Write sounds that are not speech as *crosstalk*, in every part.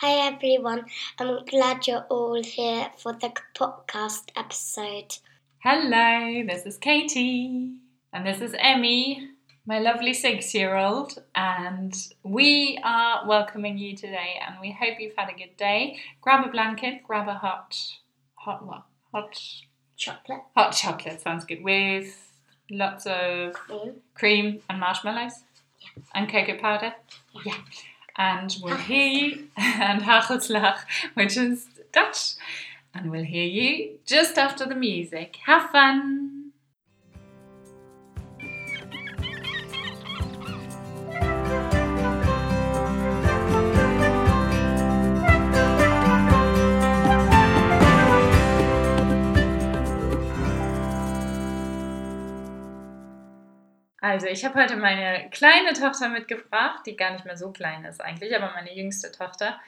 Hi everyone, I'm glad you're all here for the podcast episode. Hello, this is Katie, and this is Emmy, my lovely six year old, and we are welcoming you today. And we hope you've had a good day. Grab a blanket, grab a hot, hot what? Hot Chocolate, hot chocolate sounds good with lots of cream, cream and marshmallows and cocoa powder. Yeah. And we'll hear you, *laughs* and hagelslag, which is Dutch. And we'll hear you just after the music. Have fun! Also, ich habe heute meine kleine Tochter mitgebracht, die gar nicht mehr so klein ist eigentlich, aber meine jüngste Tochter.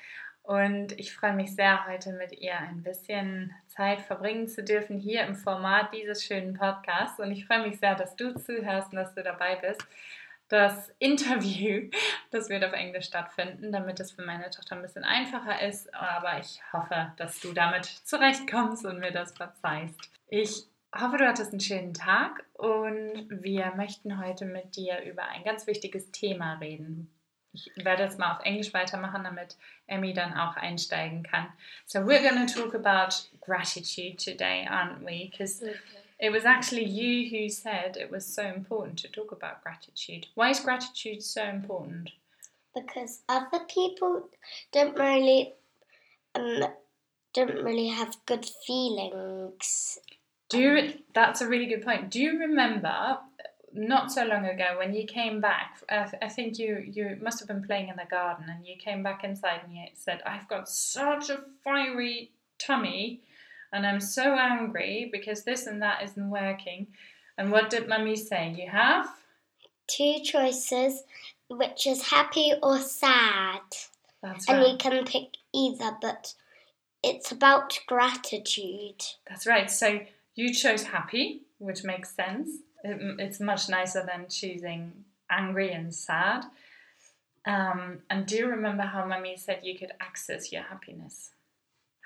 Und ich freue mich sehr, heute mit ihr ein bisschen Zeit verbringen zu dürfen hier im Format dieses schönen Podcasts. Und ich freue mich sehr, dass du zuhörst und dass du dabei bist. Das Interview, *laughs* das wird auf Englisch stattfinden, damit es für meine Tochter ein bisschen einfacher ist. Aber ich hoffe, dass du damit zurechtkommst und mir das verzeihst. Ich hoffe, du hattest einen schönen Tag und wir möchten heute mit dir über ein ganz wichtiges Thema reden. Ich werde jetzt mal auf Englisch weitermachen, damit Emmy dann auch einsteigen kann. So we're going to talk about gratitude today, aren't we? Because it was actually you who said it was so important to talk about gratitude. Why is gratitude so important? because other people don't really um, don't really have good feelings. Do you, that's a really good point. Do you remember not so long ago when you came back? I, I think you you must have been playing in the garden and you came back inside and you said, "I've got such a fiery tummy, and I'm so angry because this and that isn't working." And what did Mummy say? You have Two choices, which is happy or sad, that's and right. you can pick either. But it's about gratitude. That's right. So you chose happy, which makes sense. It, it's much nicer than choosing angry and sad. Um, and do you remember how Mummy said you could access your happiness?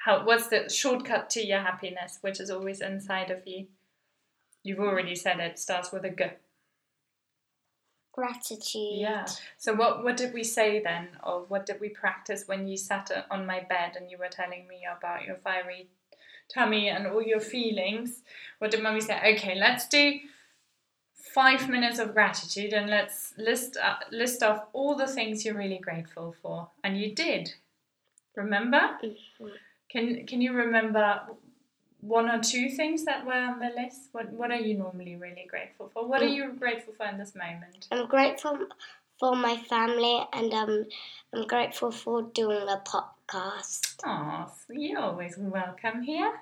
How what's the shortcut to your happiness, which is always inside of you? You've already said it starts with a G. Gratitude. Yeah. So what what did we say then, or what did we practice when you sat on my bed and you were telling me about your fiery tummy and all your feelings? What did Mummy say? Okay, let's do five minutes of gratitude and let's list uh, list off all the things you're really grateful for, and you did. Remember? Can Can you remember one or two things that were on the list? What What are you normally really grateful for? What are you grateful for in this moment? I'm grateful for my family, and um, I'm grateful for doing a podcast. Oh, you're always welcome here.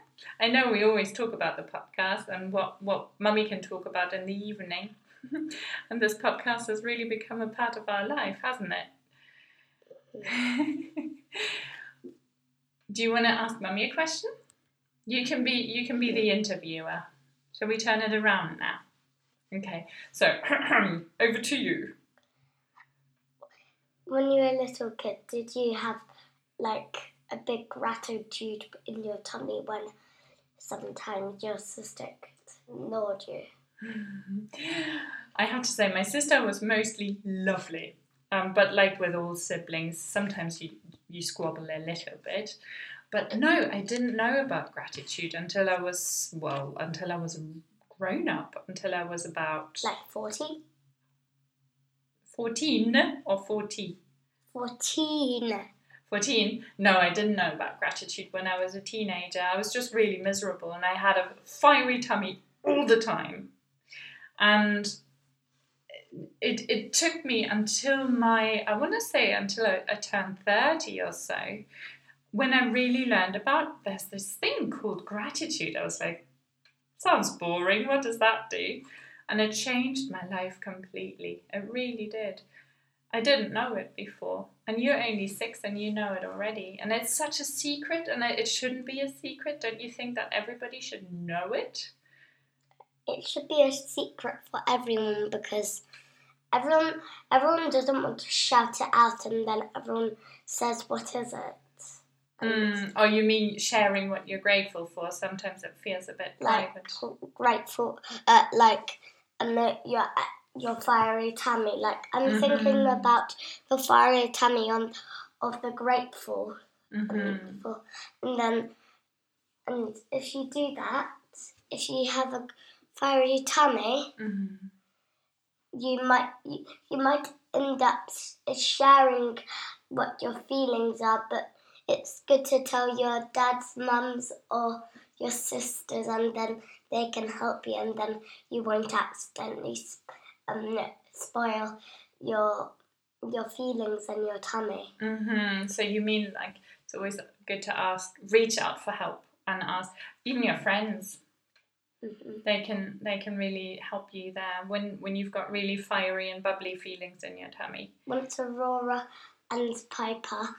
I know we always talk about the podcast and what, what mummy can talk about in the evening. *laughs* and this podcast has really become a part of our life, hasn't it? *laughs* Do you want to ask mummy a question? You can be you can be the interviewer. Shall we turn it around now? Okay. So *clears throat* over to you. When you were a little kid, did you have like a big gratitude in your tummy when sometimes your sister ignored you? *sighs* I have to say, my sister was mostly lovely. Um, but like with all siblings, sometimes you, you squabble a little bit. But no, I didn't know about gratitude until I was, well, until I was grown up, until I was about Like 40? 14 or 40. 14. 14 no i didn't know about gratitude when i was a teenager. I was just really miserable and i had a fiery tummy all the time. And it, it took me until my i want to say until I, I turned 30 or so when i really learned about there's this thing called gratitude. I was like sounds boring. What does that do and it changed my life completely it really did I didn't know it before. And you're only six and you know it already. And it's such a secret, and it shouldn't be a secret. Don't you think that everybody should know it? It should be a secret for everyone because everyone everyone doesn't want to shout it out and then everyone says what is it? Mm. Or you mean sharing what you're grateful for? Sometimes it feels a bit like private. grateful, uh, like and the, your your fiery tummy. Like I'm thinking Mhm. about the fiery tummy on of the grateful, hmm for, and then and if you do that, if you have a fiery tummy, hmm you might you, you might end up sharing what your feelings are, but it's good to tell your dad's mums or your sisters, and then they can help you, and then you won't accidentally um, spoil your your feelings and your tummy. hmm So you mean like it's always good to ask, reach out for help and ask even your friends. hmm They can they can really help you there when when you've got really fiery and bubbly feelings in your tummy. Once Aurora and Piper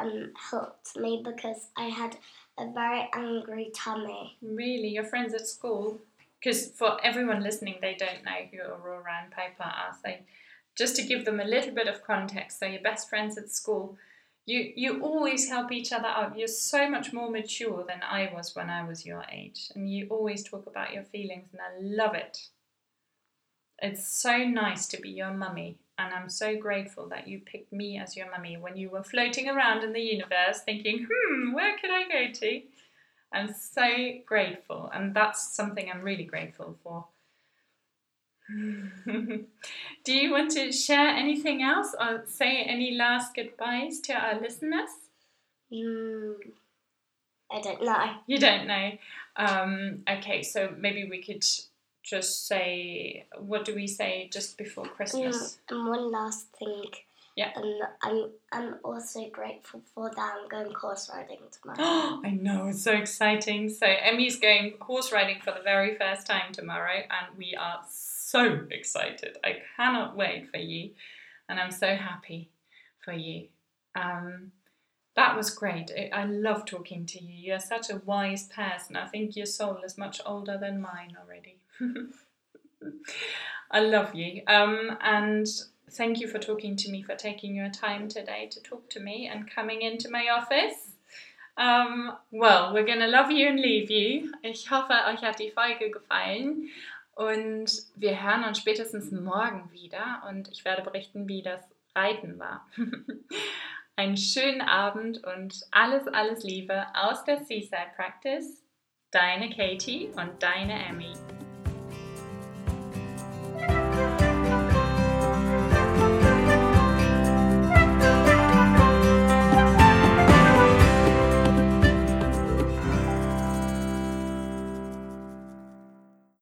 um, helped me because I had a very angry tummy. Really, your friends at school? Because for everyone listening, they don't know who Aurora and Piper are. So, just to give them a little bit of context, so your best friends at school, you you always help each other out. You're so much more mature than I was when I was your age, and you always talk about your feelings, and I love it. It's so nice to be your mummy, and I'm so grateful that you picked me as your mummy when you were floating around in the universe thinking, hmm, where could I go to? I'm so grateful, and that's something I'm really grateful for. *laughs* Do you want to share anything else or say any last goodbyes to our listeners? Mm, I don't know. You don't know. Um, okay, so maybe we could just say, what do we say just before Christmas? Mm, and one last thing. Yeah. And I'm I'm also grateful for that I'm going horse riding tomorrow. *gasps* I know, it's so exciting. So, Emmy's going horse riding for the very first time tomorrow, and we are so excited. I cannot wait for you, and I'm so happy for you. Um, that was great. I- love talking to you. You're such a wise person. I think your soul is much older than mine already. *laughs* I love you. Um, and thank you for talking to me, for taking your time today to talk to me and coming into my office. Um, well, we're gonna love you and leave you. Ich hoffe, euch hat die Folge gefallen. Und wir hören uns spätestens morgen wieder. Und ich werde berichten, wie das Reiten war. *laughs* Einen schönen Abend und alles, alles Liebe aus der Seaside Practice. Deine Katie und deine Emmy.